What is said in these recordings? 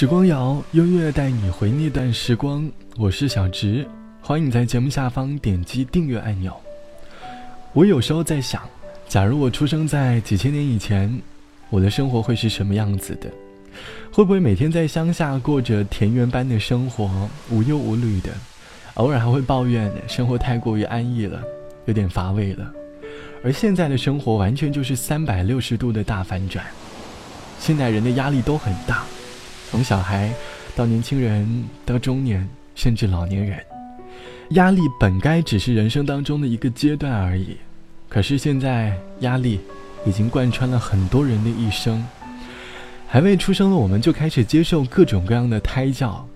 时光谣，音乐带你回那段时光。我是小直，欢迎在节目下方点击订阅按钮。我有时候在想，假如我出生在几千年以前，我的生活会是什么样子的？会不会每天在乡下过着田园般的生活，无忧无虑的？偶尔还会抱怨生活太过于安逸了，有点乏味了。而现在的生活完全就是三百六十度的大反转。现代人的压力都很大，从小孩到年轻人，到中年，甚至老年人，压力本该只是人生当中的一个阶段而已。可是现在压力已经贯穿了很多人的一生。还未出生的我们就开始接受各种各样的胎教，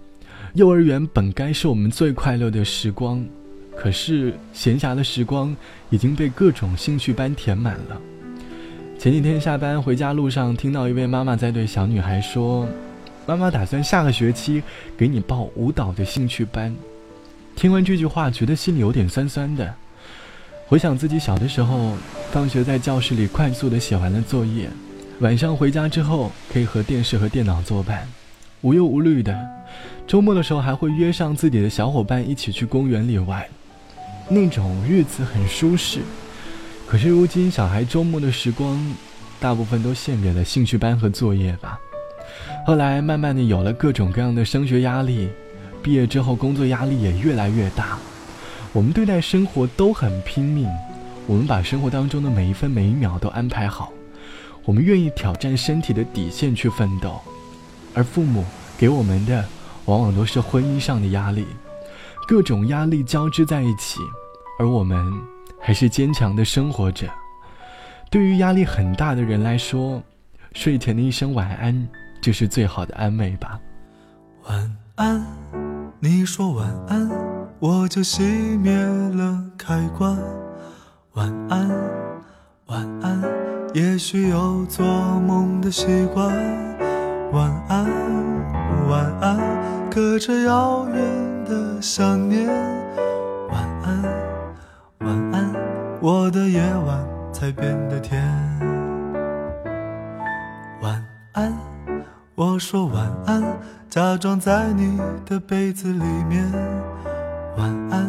幼儿园本该是我们最快乐的时光，可是闲暇的时光已经被各种兴趣班填满了。前几天下班回家路上，听到一位妈妈在对小女孩说：“妈妈打算下个学期给你报舞蹈的兴趣班。”听完这句话，觉得心里有点酸酸的。回想自己小的时候，放学在教室里快速的写完了作业，晚上回家之后可以和电视和电脑作伴，无忧无虑的。周末的时候还会约上自己的小伙伴一起去公园里玩，那种日子很舒适。可是如今，小孩周末的时光，大部分都献给了兴趣班和作业吧。后来慢慢的有了各种各样的升学压力，毕业之后工作压力也越来越大。我们对待生活都很拼命，我们把生活当中的每一分每一秒都安排好，我们愿意挑战身体的底线去奋斗。而父母给我们的，往往都是婚姻上的压力，各种压力交织在一起，而我们。还是坚强的生活着。对于压力很大的人来说，睡前的一声晚安就是最好的安慰吧。晚安，你说晚安，我就熄灭了开关。晚安，晚安，也许有做梦的习惯。晚安，晚安，隔着遥远的想念。晚安。晚安我的夜晚才变得甜。我说晚安，假装在你的被子里面。晚安，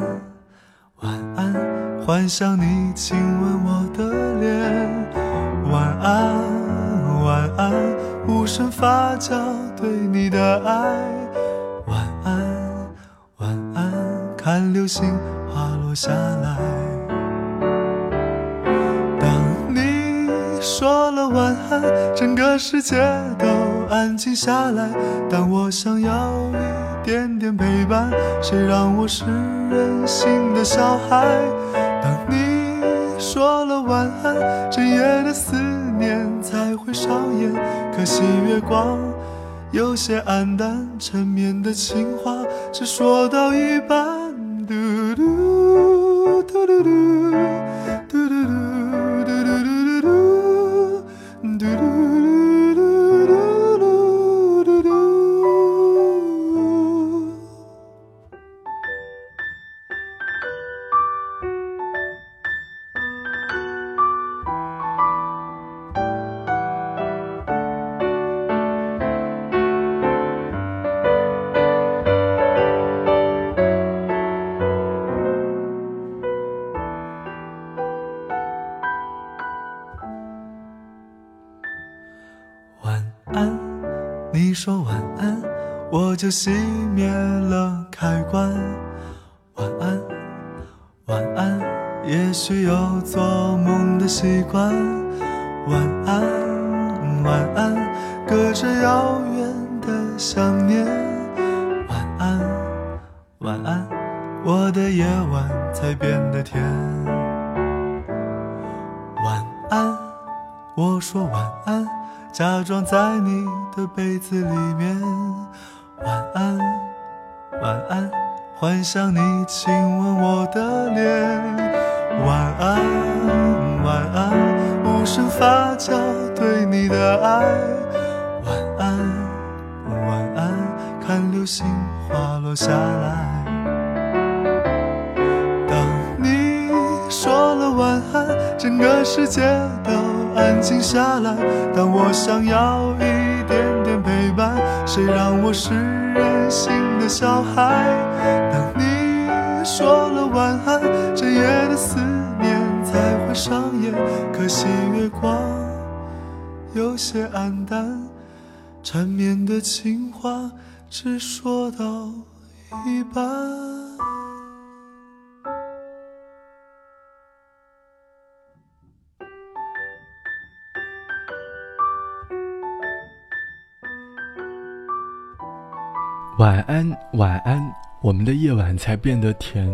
晚安，幻想你亲吻我的脸。晚安，晚安，无声发酵对你的爱。晚安，晚安，看流星滑落下来。说了晚安，整个世界都安静下来。但我想要一点点陪伴，谁让我是任性的小孩？当你说了晚安，整夜的思念才会上演。可惜月光有些暗淡，缠绵的情话只说到一半。嘟嘟嘟嘟嘟。就熄灭了开关。晚安，晚安，也许有做梦的习惯。晚安，晚安，隔着遥远的想念。晚安，晚安，我的夜晚才变得甜。晚安，我说晚安。假装在你的被子里面，晚安，晚安，幻想你亲吻我的脸，晚安，晚安，无声发酵对你的爱，晚安，晚安，看流星滑落下来。当你说了晚安，整个世界都。安静下来，当我想要一，谁让我是任性的小孩？当你说了晚安，这夜的思念才会上演。可惜月光有些黯淡，缠绵的情话只说到一半。晚安，晚安，我们的夜晚才变得甜。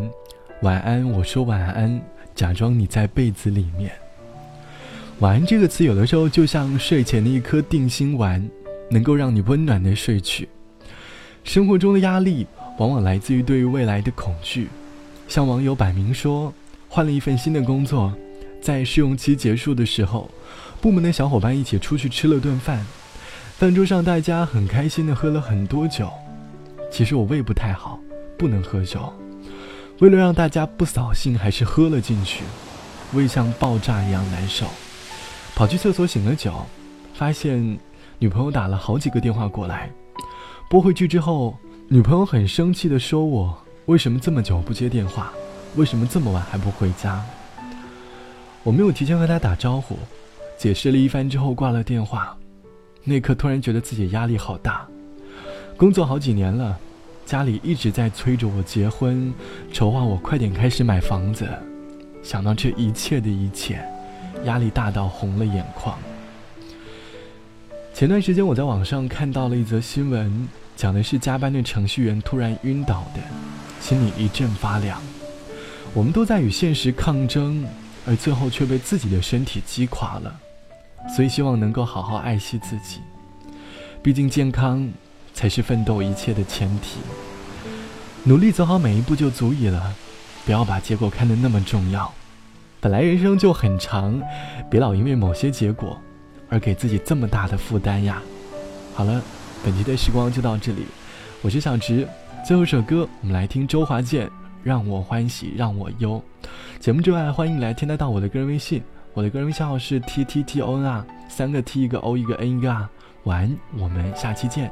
晚安，我说晚安，假装你在被子里面。晚安这个词，有的时候就像睡前的一颗定心丸，能够让你温暖的睡去。生活中的压力，往往来自于对于未来的恐惧。像网友摆明说，换了一份新的工作，在试用期结束的时候，部门的小伙伴一起出去吃了顿饭，饭桌上大家很开心的喝了很多酒。其实我胃不太好，不能喝酒。为了让大家不扫兴，还是喝了进去，胃像爆炸一样难受。跑去厕所醒了酒，发现女朋友打了好几个电话过来，拨回去之后，女朋友很生气的说：“我为什么这么久不接电话？为什么这么晚还不回家？”我没有提前和她打招呼，解释了一番之后挂了电话。那刻突然觉得自己压力好大。工作好几年了，家里一直在催着我结婚，筹划我快点开始买房子。想到这一切的一切，压力大到红了眼眶。前段时间我在网上看到了一则新闻，讲的是加班的程序员突然晕倒的，心里一阵发凉。我们都在与现实抗争，而最后却被自己的身体击垮了。所以希望能够好好爱惜自己，毕竟健康。才是奋斗一切的前提。努力走好每一步就足以了，不要把结果看得那么重要。本来人生就很长，别老因为某些结果而给自己这么大的负担呀。好了，本期的时光就到这里，我是小直。最后一首歌，我们来听周华健《让我欢喜让我忧》。节目之外，欢迎来添加到我的个人微信，我的个人微信号是 t t t o n 啊，三个 t 一个 o 一个 n 一个 r。晚安，我们下期见。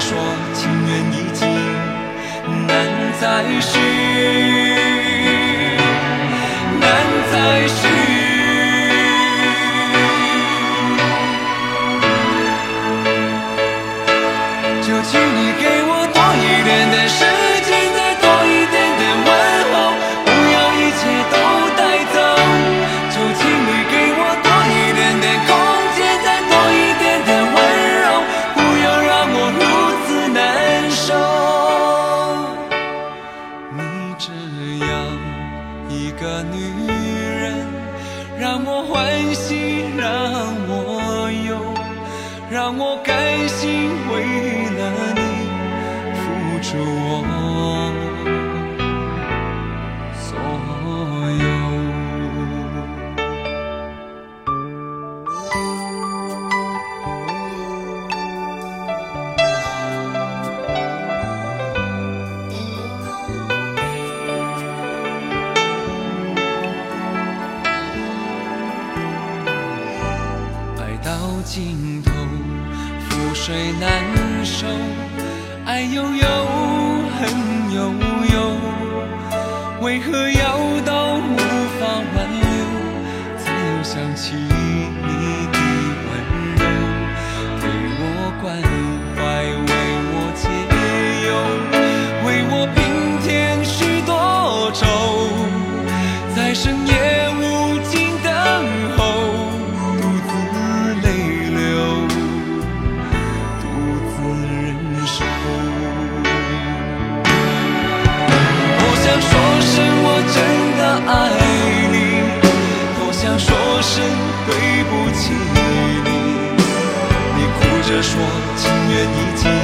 说情缘已尽，难再续，水难收，爱悠悠，恨悠悠，为何要的一切。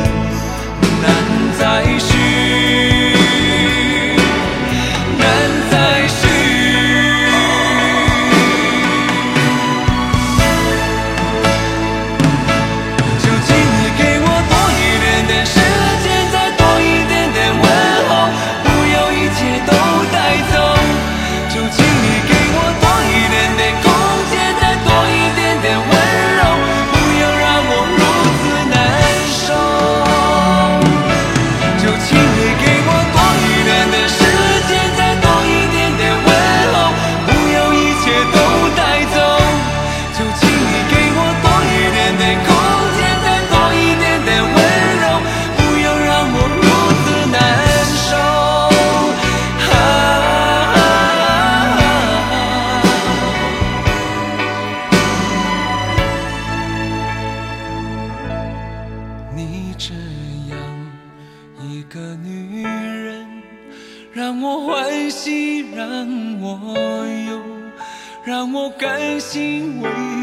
让我有让我甘心为